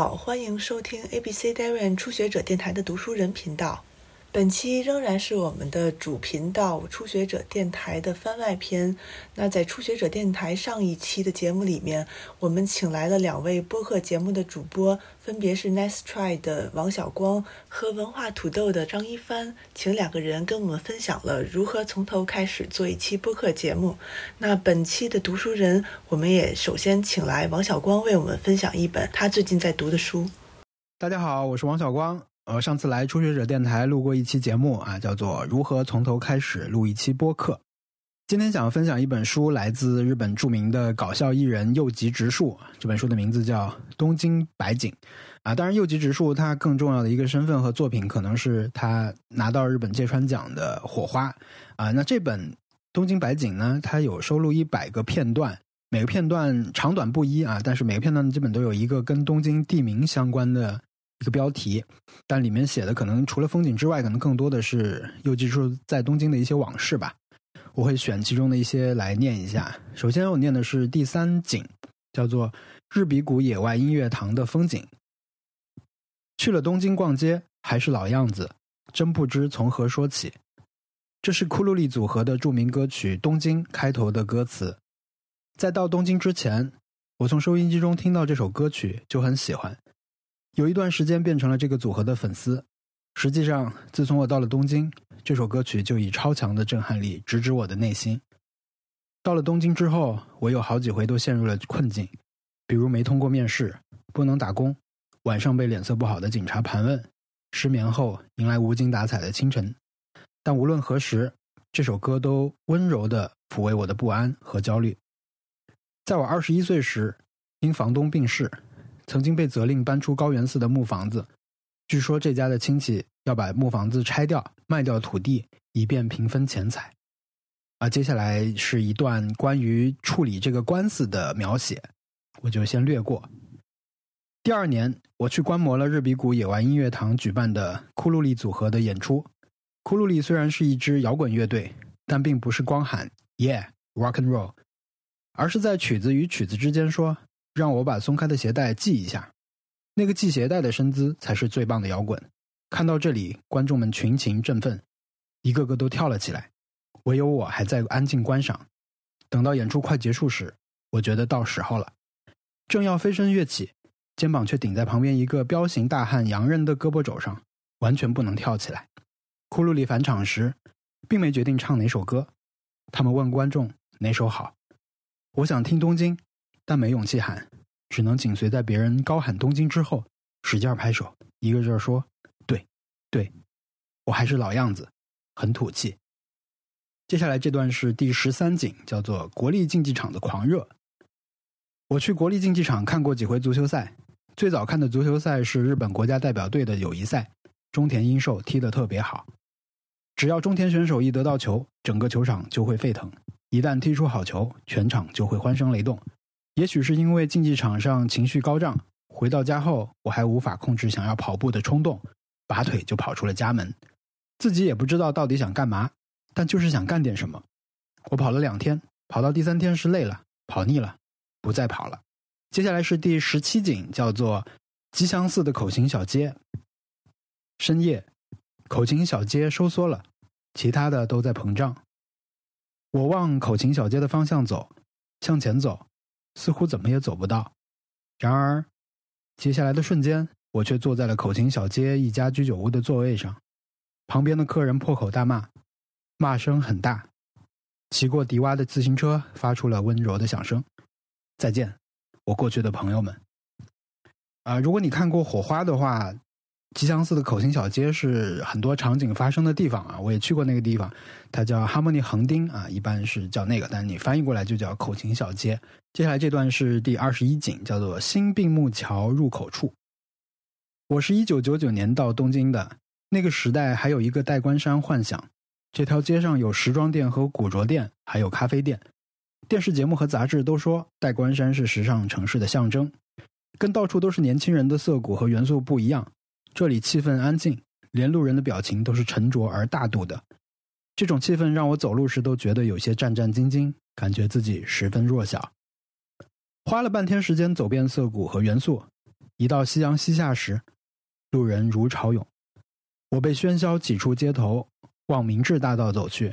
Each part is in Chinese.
好，欢迎收听 ABC Darren 初学者电台的读书人频道。本期仍然是我们的主频道初学者电台的番外篇。那在初学者电台上一期的节目里面，我们请来了两位播客节目的主播，分别是 Nice Try 的王小光和文化土豆的张一帆，请两个人跟我们分享了如何从头开始做一期播客节目。那本期的读书人，我们也首先请来王小光为我们分享一本他最近在读的书。大家好，我是王小光。呃，上次来初学者电台录过一期节目啊，叫做《如何从头开始录一期播客》。今天想分享一本书，来自日本著名的搞笑艺人右吉直树。这本书的名字叫《东京白景》啊。当然，右吉直树他更重要的一个身份和作品，可能是他拿到日本芥川奖的《火花》啊。那这本《东京白景》呢，它有收录一百个片段，每个片段长短不一啊，但是每个片段基本都有一个跟东京地名相关的。一个标题，但里面写的可能除了风景之外，可能更多的是又记住在东京的一些往事吧。我会选其中的一些来念一下。首先，我念的是第三景，叫做日比谷野外音乐堂的风景。去了东京逛街，还是老样子，真不知从何说起。这是库鲁里组合的著名歌曲《东京》开头的歌词。在到东京之前，我从收音机中听到这首歌曲就很喜欢。有一段时间变成了这个组合的粉丝。实际上，自从我到了东京，这首歌曲就以超强的震撼力直指我的内心。到了东京之后，我有好几回都陷入了困境，比如没通过面试，不能打工，晚上被脸色不好的警察盘问，失眠后迎来无精打采的清晨。但无论何时，这首歌都温柔地抚慰我的不安和焦虑。在我二十一岁时，因房东病逝。曾经被责令搬出高原寺的木房子，据说这家的亲戚要把木房子拆掉，卖掉土地，以便平分钱财。啊，接下来是一段关于处理这个官司的描写，我就先略过。第二年，我去观摩了日比谷野外音乐堂举办的库鲁里组合的演出。库鲁里虽然是一支摇滚乐队，但并不是光喊 “Yeah Rock and Roll”，而是在曲子与曲子之间说。让我把松开的鞋带系一下，那个系鞋带的身姿才是最棒的摇滚。看到这里，观众们群情振奋，一个个都跳了起来，唯有我还在安静观赏。等到演出快结束时，我觉得到时候了，正要飞身跃起，肩膀却顶在旁边一个彪形大汉洋人的胳膊肘上，完全不能跳起来。库鲁里返场时，并没决定唱哪首歌，他们问观众哪首好。我想听《东京》。但没勇气喊，只能紧随在别人高喊“东京”之后，使劲拍手，一个劲儿说：“对，对，我还是老样子，很土气。”接下来这段是第十三景，叫做“国立竞技场的狂热”。我去国立竞技场看过几回足球赛，最早看的足球赛是日本国家代表队的友谊赛，中田英寿踢得特别好。只要中田选手一得到球，整个球场就会沸腾；一旦踢出好球，全场就会欢声雷动。也许是因为竞技场上情绪高涨，回到家后我还无法控制想要跑步的冲动，拔腿就跑出了家门。自己也不知道到底想干嘛，但就是想干点什么。我跑了两天，跑到第三天是累了，跑腻了，不再跑了。接下来是第十七景，叫做吉祥寺的口琴小街。深夜，口琴小街收缩了，其他的都在膨胀。我往口琴小街的方向走，向前走。似乎怎么也走不到，然而，接下来的瞬间，我却坐在了口琴小街一家居酒屋的座位上，旁边的客人破口大骂，骂声很大，骑过迪洼的自行车发出了温柔的响声。再见，我过去的朋友们。啊，如果你看过《火花》的话。吉祥寺的口琴小街是很多场景发生的地方啊，我也去过那个地方，它叫哈莫尼横丁啊，一般是叫那个，但你翻译过来就叫口琴小街。接下来这段是第二十一景，叫做新并木桥入口处。我是一九九九年到东京的，那个时代还有一个代官山幻想，这条街上有时装店和古着店，还有咖啡店。电视节目和杂志都说代官山是时尚城市的象征，跟到处都是年轻人的涩谷和元素不一样。这里气氛安静，连路人的表情都是沉着而大度的。这种气氛让我走路时都觉得有些战战兢兢，感觉自己十分弱小。花了半天时间走遍涩谷和元素，一到夕阳西下时，路人如潮涌。我被喧嚣挤出街头，往明治大道走去。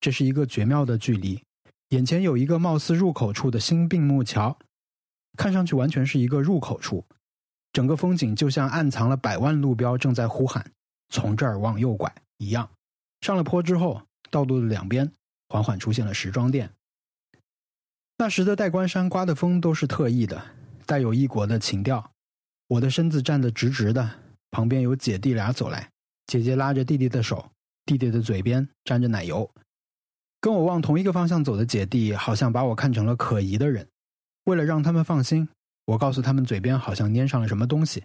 这是一个绝妙的距离。眼前有一个貌似入口处的新并木桥，看上去完全是一个入口处。整个风景就像暗藏了百万路标正在呼喊“从这儿往右拐”一样。上了坡之后，道路的两边缓缓出现了时装店。那时的代官山刮的风都是特意的，带有异国的情调。我的身子站得直直的，旁边有姐弟俩走来，姐姐拉着弟弟的手，弟弟的嘴边沾着奶油。跟我往同一个方向走的姐弟，好像把我看成了可疑的人。为了让他们放心，我告诉他们嘴边好像粘上了什么东西。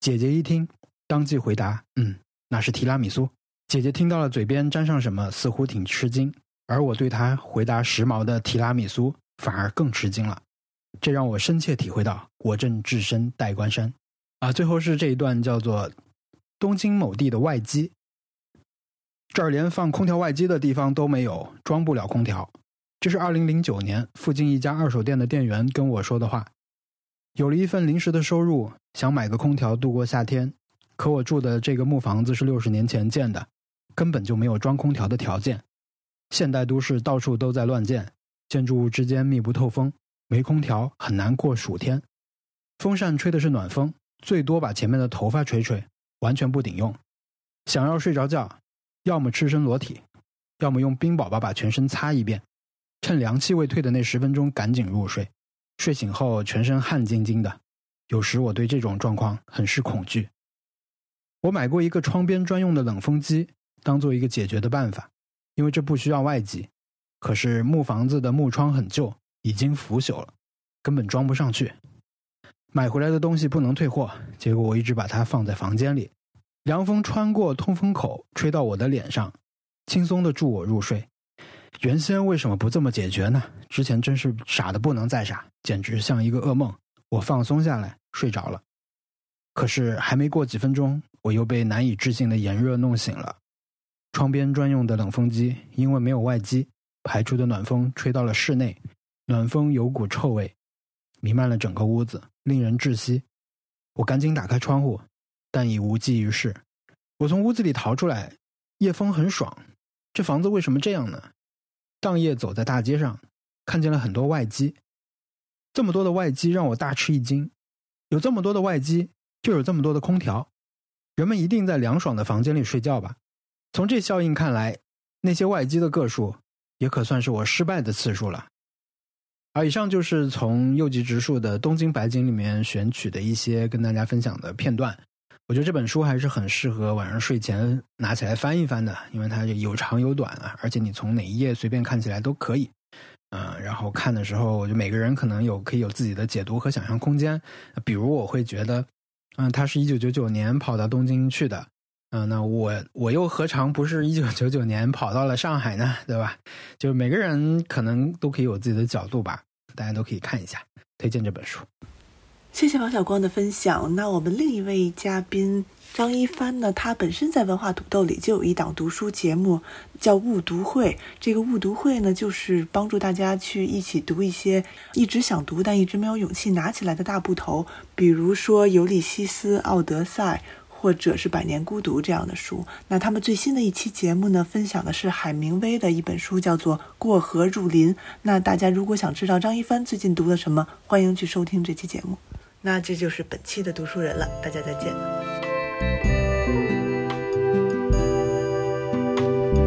姐姐一听，当即回答：“嗯，那是提拉米苏。”姐姐听到了嘴边沾上什么，似乎挺吃惊，而我对她回答时髦的提拉米苏反而更吃惊了。这让我深切体会到，我正置身代官山。啊，最后是这一段叫做东京某地的外机。这儿连放空调外机的地方都没有，装不了空调。这是二零零九年附近一家二手店的店员跟我说的话。有了一份临时的收入，想买个空调度过夏天。可我住的这个木房子是六十年前建的，根本就没有装空调的条件。现代都市到处都在乱建，建筑物之间密不透风，没空调很难过暑天。风扇吹的是暖风，最多把前面的头发吹吹，完全不顶用。想要睡着觉。要么赤身裸体，要么用冰宝宝把全身擦一遍，趁凉气未退的那十分钟赶紧入睡。睡醒后全身汗津津的，有时我对这种状况很是恐惧。我买过一个窗边专用的冷风机，当做一个解决的办法，因为这不需要外机。可是木房子的木窗很旧，已经腐朽了，根本装不上去。买回来的东西不能退货，结果我一直把它放在房间里。凉风穿过通风口，吹到我的脸上，轻松的助我入睡。原先为什么不这么解决呢？之前真是傻的不能再傻，简直像一个噩梦。我放松下来，睡着了。可是还没过几分钟，我又被难以置信的炎热弄醒了。窗边专用的冷风机因为没有外机，排出的暖风吹到了室内，暖风有股臭味，弥漫了整个屋子，令人窒息。我赶紧打开窗户。但已无济于事。我从屋子里逃出来，夜风很爽。这房子为什么这样呢？当夜走在大街上，看见了很多外机。这么多的外机让我大吃一惊。有这么多的外机，就有这么多的空调。人们一定在凉爽的房间里睡觉吧？从这效应看来，那些外机的个数也可算是我失败的次数了。而以上就是从右吉直树的《东京白景》里面选取的一些跟大家分享的片段。我觉得这本书还是很适合晚上睡前拿起来翻一翻的，因为它有长有短啊，而且你从哪一页随便看起来都可以，嗯，然后看的时候我，就每个人可能有可以有自己的解读和想象空间。比如我会觉得，嗯，他是一九九九年跑到东京去的，嗯，那我我又何尝不是一九九九年跑到了上海呢？对吧？就是每个人可能都可以有自己的角度吧，大家都可以看一下，推荐这本书。谢谢王小光的分享。那我们另一位嘉宾张一帆呢？他本身在文化土豆里就有一档读书节目，叫误读会。这个误读会呢，就是帮助大家去一起读一些一直想读但一直没有勇气拿起来的大部头，比如说《尤利西斯》《奥德赛》或者是《百年孤独》这样的书。那他们最新的一期节目呢，分享的是海明威的一本书，叫做《过河入林》。那大家如果想知道张一帆最近读了什么，欢迎去收听这期节目。那这就是本期的读书人了，大家再见。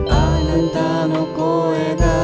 あなたの声が